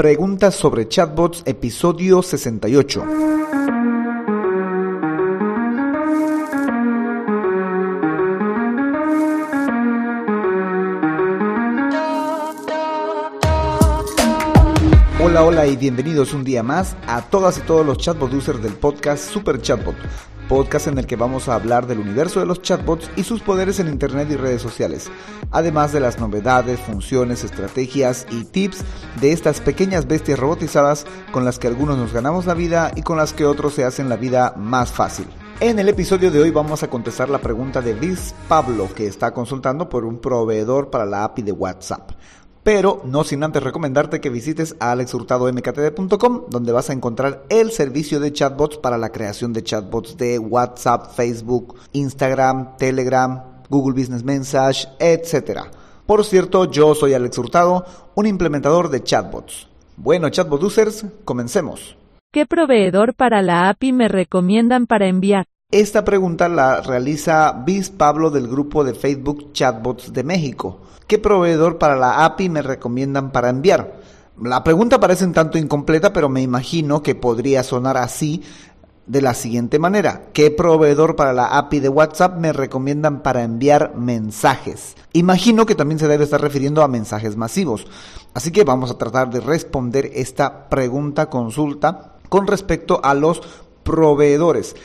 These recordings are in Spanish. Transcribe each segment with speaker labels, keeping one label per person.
Speaker 1: Preguntas sobre chatbots, episodio 68. Hola, hola y bienvenidos un día más a todas y todos los chatbot users del podcast Super Chatbot, podcast en el que vamos a hablar del universo de los chatbots y sus poderes en Internet y redes sociales, además de las novedades, funciones, estrategias y tips de estas pequeñas bestias robotizadas con las que algunos nos ganamos la vida y con las que otros se hacen la vida más fácil. En el episodio de hoy vamos a contestar la pregunta de Liz Pablo, que está consultando por un proveedor para la API de WhatsApp pero no sin antes recomendarte que visites a alexhurtadomktd.com donde vas a encontrar el servicio de chatbots para la creación de chatbots de WhatsApp, Facebook, Instagram, Telegram, Google Business Message, etc. Por cierto, yo soy Alex Hurtado, un implementador de chatbots. Bueno, chatbot users, comencemos.
Speaker 2: ¿Qué proveedor para la API me recomiendan para enviar?
Speaker 1: Esta pregunta la realiza Bis Pablo del grupo de Facebook Chatbots de México. ¿Qué proveedor para la API me recomiendan para enviar? La pregunta parece un tanto incompleta, pero me imagino que podría sonar así de la siguiente manera. ¿Qué proveedor para la API de WhatsApp me recomiendan para enviar mensajes? Imagino que también se debe estar refiriendo a mensajes masivos. Así que vamos a tratar de responder esta pregunta consulta con respecto a los proveedores.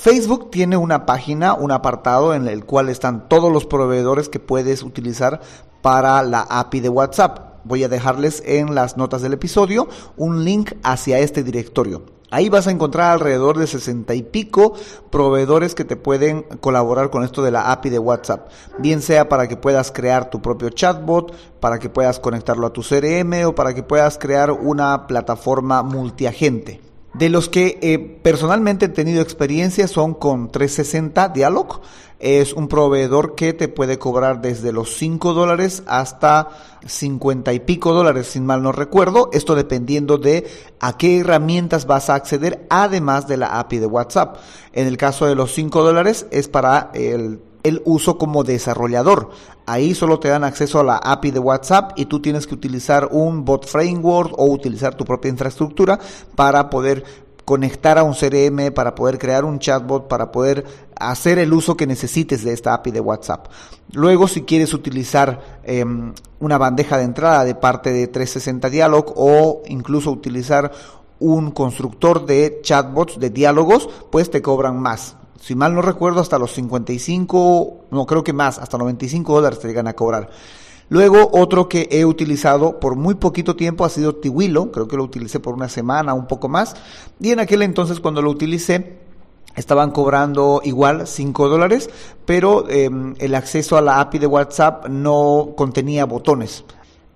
Speaker 1: Facebook tiene una página, un apartado en el cual están todos los proveedores que puedes utilizar para la API de WhatsApp. Voy a dejarles en las notas del episodio un link hacia este directorio. Ahí vas a encontrar alrededor de 60 y pico proveedores que te pueden colaborar con esto de la API de WhatsApp. Bien sea para que puedas crear tu propio chatbot, para que puedas conectarlo a tu CRM o para que puedas crear una plataforma multiagente. De los que eh, personalmente he tenido experiencia son con 360 Dialog. Es un proveedor que te puede cobrar desde los 5 dólares hasta 50 y pico dólares, sin mal no recuerdo. Esto dependiendo de a qué herramientas vas a acceder, además de la API de WhatsApp. En el caso de los 5 dólares es para el el uso como desarrollador. Ahí solo te dan acceso a la API de WhatsApp y tú tienes que utilizar un bot framework o utilizar tu propia infraestructura para poder conectar a un CRM, para poder crear un chatbot, para poder hacer el uso que necesites de esta API de WhatsApp. Luego, si quieres utilizar em, una bandeja de entrada de parte de 360 Dialog o incluso utilizar un constructor de chatbots, de diálogos, pues te cobran más si mal no recuerdo, hasta los 55, no creo que más, hasta 95 dólares te llegan a cobrar. Luego, otro que he utilizado por muy poquito tiempo ha sido Tiwilo, creo que lo utilicé por una semana, un poco más, y en aquel entonces cuando lo utilicé, estaban cobrando igual 5 dólares, pero em, el acceso a la API de WhatsApp no contenía botones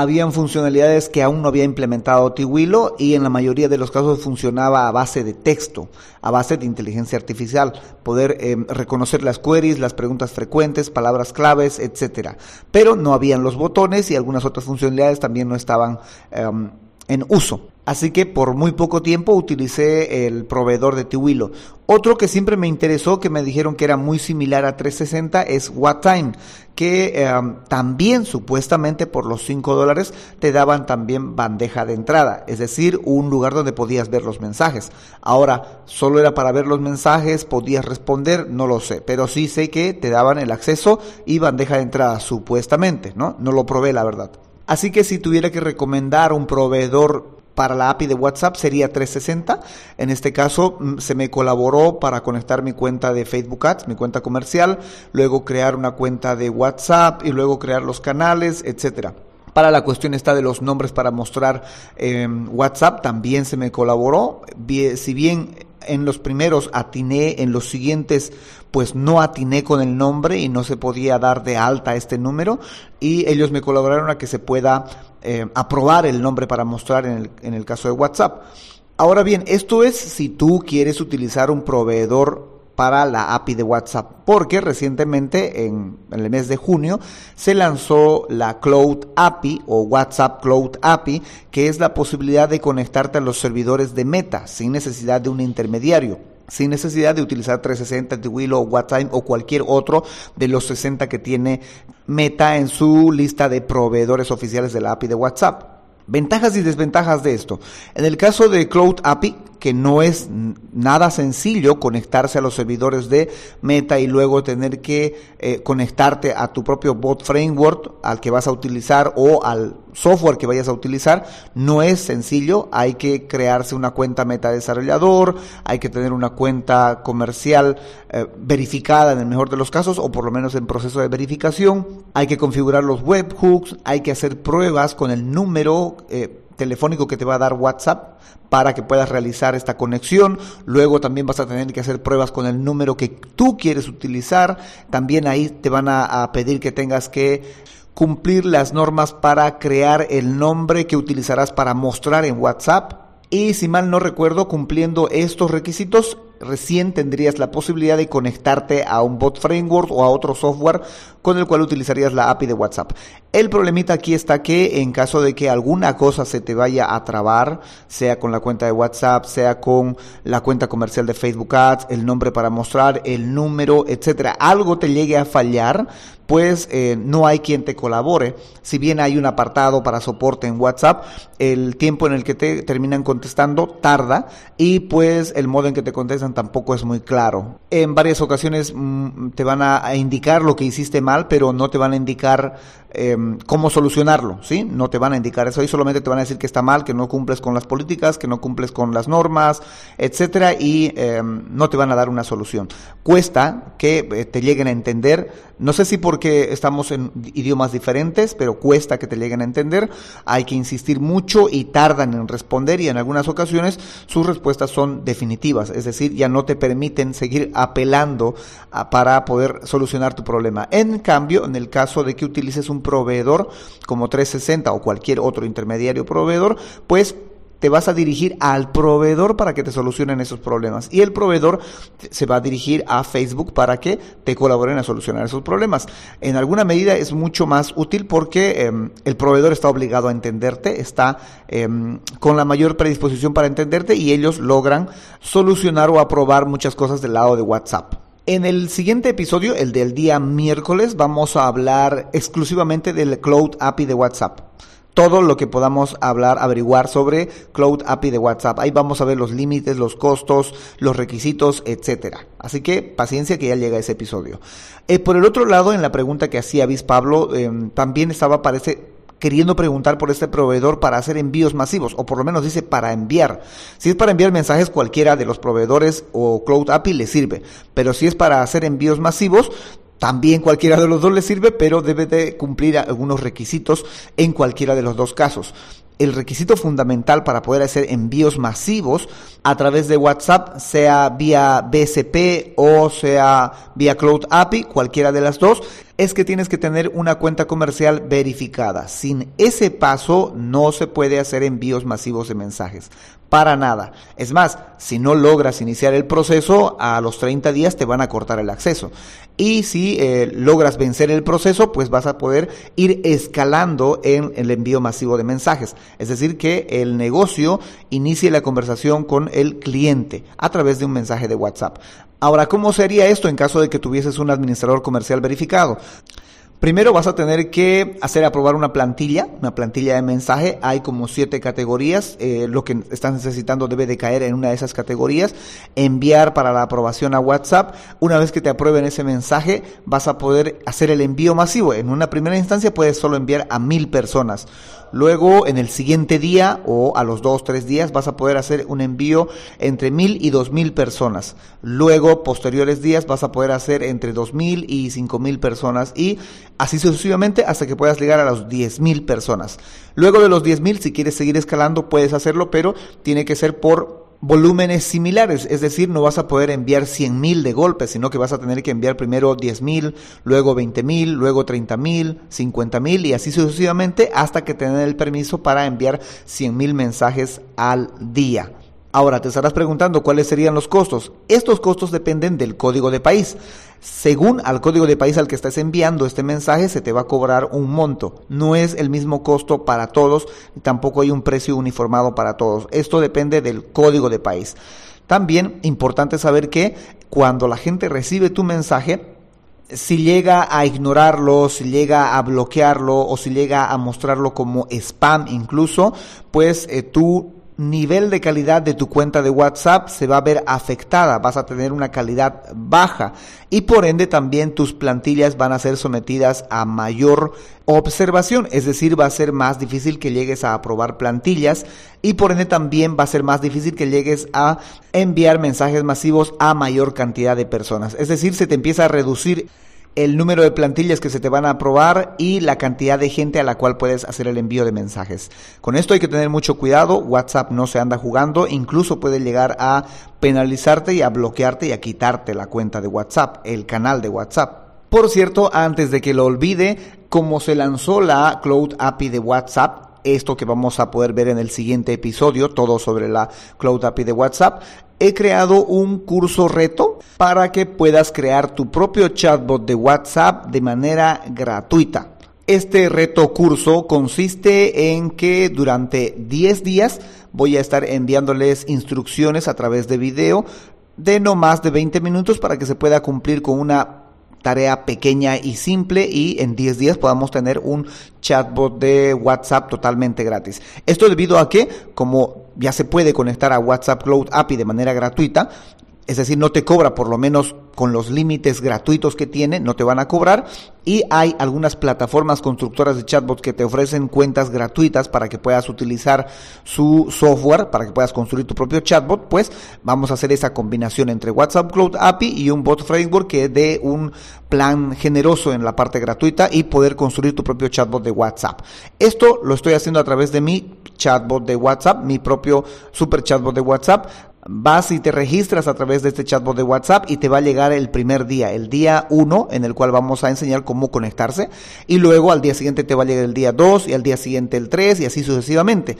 Speaker 1: habían funcionalidades que aún no había implementado Tiwilo y en la mayoría de los casos funcionaba a base de texto, a base de inteligencia artificial, poder em, reconocer las queries, las preguntas frecuentes, palabras claves, etcétera. Pero no habían los botones y algunas otras funcionalidades también no estaban em, en uso. Así que por muy poco tiempo utilicé el proveedor de Tiwilo. Otro que siempre me interesó, que me dijeron que era muy similar a 360, es WhatTime, que em, también supuestamente por los 5 dólares te daban también bandeja de entrada, es decir, un lugar donde podías ver los mensajes. Ahora, solo era para ver los mensajes, podías responder, no lo sé, pero sí sé que te daban el acceso y bandeja de entrada, supuestamente, ¿no? No lo probé, la verdad. Así que si tuviera que recomendar un proveedor para la API de WhatsApp sería 360. En este caso mm, se me colaboró para conectar mi cuenta de Facebook Ads, mi cuenta comercial, luego crear una cuenta de WhatsApp y luego crear los canales, etcétera. Para la cuestión está de los nombres para mostrar em, WhatsApp también se me colaboró. Si bien en los primeros atiné, en los siguientes pues no atiné con el nombre y no se podía dar de alta este número y ellos me colaboraron a que se pueda eh, aprobar el nombre para mostrar en el, en el caso de WhatsApp. Ahora bien, esto es si tú quieres utilizar un proveedor para la API de WhatsApp, porque recientemente en, el mes de junio se lanzó la Cloud API o WhatsApp Cloud API, que es la posibilidad de conectarte a los servidores de Meta sin necesidad de un intermediario sin necesidad de utilizar 360, Willow, WhatsApp o cualquier otro de los 60 que tiene Meta en su lista de proveedores oficiales de la API de WhatsApp. Ventajas y desventajas de esto. En el caso de Cloud API, que no es nada sencillo conectarse a los servidores de Meta y luego tener que eh, conectarte a tu propio bot framework al que vas a utilizar o al software que vayas a utilizar. No es sencillo, hay que crearse una cuenta Meta desarrollador, hay que tener una cuenta comercial eh, verificada en el mejor de los casos o por lo menos en proceso de verificación. Hay que configurar los webhooks, hay que hacer pruebas con el número eh, telefónico que te va a dar WhatsApp para que puedas realizar esta conexión. Luego también vas a tener que hacer pruebas con el número que tú quieres utilizar. También ahí te van a, pedir que tengas que cumplir las normas para crear el nombre que utilizarás para mostrar en WhatsApp. Y si mal no recuerdo, cumpliendo estos requisitos, recién tendrías la posibilidad de conectarte a un bot framework o a otro software con el cual utilizarías la API de WhatsApp. El problemita aquí está que en caso de que alguna cosa se te vaya a trabar, sea con la cuenta de WhatsApp, sea con la cuenta comercial de Facebook Ads, el nombre para mostrar, el número, etcétera, algo te llegue a fallar, pues eh, no hay quien te colabore. Si bien hay un apartado para soporte en WhatsApp, el tiempo en el que te terminan contestando tarda y pues el modo en que te contestan tampoco es muy claro. En varias ocasiones mm, te van a, indicar lo que hiciste mal, pero no te van a indicar em, cómo solucionarlo, ¿sí? No te van a indicar eso, y solamente te van a decir que está mal, que no cumples con las políticas, que no cumples con las normas, etcétera, y em, no te van a dar una solución. Cuesta que eh, te lleguen a entender, no sé si porque estamos en idiomas diferentes, pero cuesta que te lleguen a entender, hay que insistir mucho y tardan en responder y en algunas ocasiones sus respuestas son definitivas, es decir, ya no te permiten seguir apelando para poder solucionar tu problema. En cambio, en el caso de que utilices un proveedor como 360 o cualquier otro intermediario proveedor, pues te vas a dirigir al proveedor para que te solucionen esos problemas. Y el proveedor se va a dirigir a Facebook para que te colaboren a solucionar esos problemas. En alguna medida es mucho más útil porque em, el proveedor está obligado a entenderte, está em, con la mayor predisposición para entenderte y ellos logran solucionar o aprobar muchas cosas del lado de WhatsApp. En el siguiente episodio, el del día miércoles, vamos a hablar exclusivamente del Cloud API de WhatsApp todo lo que podamos hablar, averiguar sobre Cloud API de WhatsApp. Ahí vamos a ver los límites, los costos, los requisitos, etcétera. Así que paciencia que ya llega ese episodio. Eh, por el otro lado, en la pregunta que hacía Bis Pablo, em, también estaba, parece, queriendo preguntar por este proveedor para hacer envíos masivos, o por lo menos dice para enviar. Si es para enviar mensajes, cualquiera de los proveedores o Cloud API le sirve, pero si es para hacer envíos masivos, también cualquiera de los dos le sirve, pero debe de cumplir algunos requisitos en cualquiera de los dos casos. El requisito fundamental para poder hacer envíos masivos a través de WhatsApp, sea vía BSP o sea vía Cloud API, cualquiera de las dos, es que tienes que tener una cuenta comercial verificada. Sin ese paso no se puede hacer envíos masivos de mensajes. Para nada. Es más, si no logras iniciar el proceso, a los 30 días te van a cortar el acceso. Y si eh, logras vencer el proceso, pues vas a poder ir escalando en el envío masivo de mensajes. Es decir, que el negocio inicie la conversación con el cliente a través de un mensaje de WhatsApp. Ahora, ¿cómo sería esto en caso de que tuvieses un administrador comercial verificado? Primero vas a tener que hacer aprobar una plantilla, una plantilla de mensaje. Hay como siete categorías. Eh, lo que estás necesitando debe de caer en una de esas categorías. Enviar para la aprobación a WhatsApp. Una vez que te aprueben ese mensaje, vas a poder hacer el envío masivo. En una primera instancia puedes solo enviar a mil personas. Luego, en el siguiente día o a los dos, tres días, vas a poder hacer un envío entre mil y dos mil personas. Luego, posteriores días, vas a poder hacer entre dos mil y cinco mil personas y así sucesivamente hasta que puedas llegar a los diez mil personas. Luego de los diez mil, si quieres seguir escalando, puedes hacerlo, pero tiene que ser por volúmenes similares, es decir, no vas a poder enviar 100 mil de golpe, sino que vas a tener que enviar primero 10 mil, luego 20 mil, luego 30 mil, 50 mil y así sucesivamente hasta que tengan el permiso para enviar 100 mil mensajes al día. Ahora te estarás preguntando cuáles serían los costos. Estos costos dependen del código de país. Según al código de país al que estás enviando este mensaje, se te va a cobrar un monto. No es el mismo costo para todos, tampoco hay un precio uniformado para todos. Esto depende del código de país. También importante saber que cuando la gente recibe tu mensaje, si llega a ignorarlo, si llega a bloquearlo o si llega a mostrarlo como spam incluso, pues eh, tú nivel de calidad de tu cuenta de WhatsApp se va a ver afectada, vas a tener una calidad baja y por ende también tus plantillas van a ser sometidas a mayor observación, es decir, va a ser más difícil que llegues a aprobar plantillas y por ende también va a ser más difícil que llegues a enviar mensajes masivos a mayor cantidad de personas, es decir, se te empieza a reducir el número de plantillas que se te van a aprobar y la cantidad de gente a la cual puedes hacer el envío de mensajes. Con esto hay que tener mucho cuidado, WhatsApp no se anda jugando, incluso puede llegar a penalizarte y a bloquearte y a quitarte la cuenta de WhatsApp, el canal de WhatsApp. Por cierto, antes de que lo olvide, como se lanzó la Cloud API de WhatsApp, esto que vamos a poder ver en el siguiente episodio, todo sobre la Cloud API de WhatsApp, he creado un curso reto para que puedas crear tu propio chatbot de WhatsApp de manera gratuita. Este reto curso consiste en que durante 10 días voy a estar enviándoles instrucciones a través de video de no más de 20 minutos para que se pueda cumplir con una tarea pequeña y simple y en 10 días podamos tener un chatbot de WhatsApp totalmente gratis. Esto debido a que, como ya se puede conectar a WhatsApp Cloud API de manera gratuita, es decir, no te cobra por lo menos con los límites gratuitos que tiene, no te van a cobrar. Y hay algunas plataformas constructoras de chatbots que te ofrecen cuentas gratuitas para que puedas utilizar su software, para que puedas construir tu propio chatbot. Pues vamos a hacer esa combinación entre WhatsApp Cloud API y un bot framework que dé un plan generoso en la parte gratuita y poder construir tu propio chatbot de WhatsApp. Esto lo estoy haciendo a través de mi chatbot de WhatsApp, mi propio super chatbot de WhatsApp vas y te registras a través de este chatbot de WhatsApp y te va a llegar el primer día, el día 1, en el cual vamos a enseñar cómo conectarse, y luego al día siguiente te va a llegar el día 2 y al día siguiente el 3 y así sucesivamente.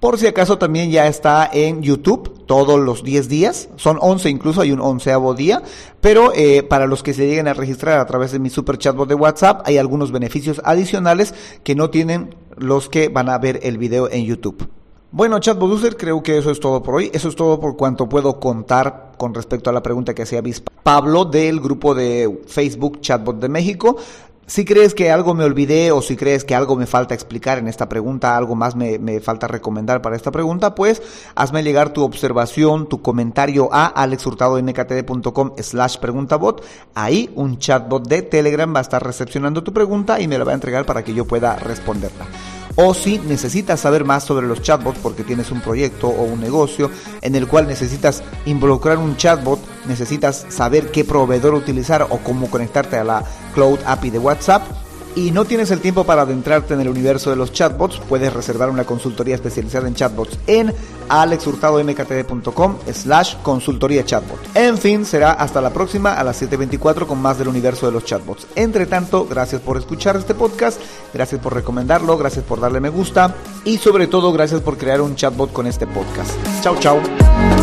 Speaker 1: Por si acaso también ya está en YouTube todos los 10 días, son 11 incluso, hay un onceavo día, pero eh, para los que se lleguen a registrar a través de mi super chatbot de WhatsApp hay algunos beneficios adicionales que no tienen los que van a ver el video en YouTube. Bueno, Chatbot User, creo que eso es todo por hoy. Eso es todo por cuanto puedo contar con respecto a la pregunta que hacía Pablo del grupo de Facebook Chatbot de México. Si crees que algo me olvidé o si crees que algo me falta explicar en esta pregunta, algo más me, me, falta recomendar para esta pregunta, pues hazme llegar tu observación, tu comentario a alexhurtadonktd.com slash preguntabot. Ahí un chatbot de Telegram va a estar recepcionando tu pregunta y me la va a entregar para que yo pueda responderla o si necesitas saber más sobre los chatbots porque tienes un proyecto o un negocio en el cual necesitas involucrar un chatbot, necesitas saber qué proveedor utilizar o cómo conectarte a la Cloud API de WhatsApp, y no tienes el tiempo para adentrarte en el universo de los chatbots, puedes reservar una consultoría especializada en chatbots en alexhurtadomktd.com slash consultoría chatbot. En fin, será hasta la próxima a las 7.24 con más del universo de los chatbots. Entre tanto, gracias por escuchar este podcast, gracias por recomendarlo, gracias por darle me gusta y sobre todo gracias por crear un chatbot con este podcast. Chao, chao.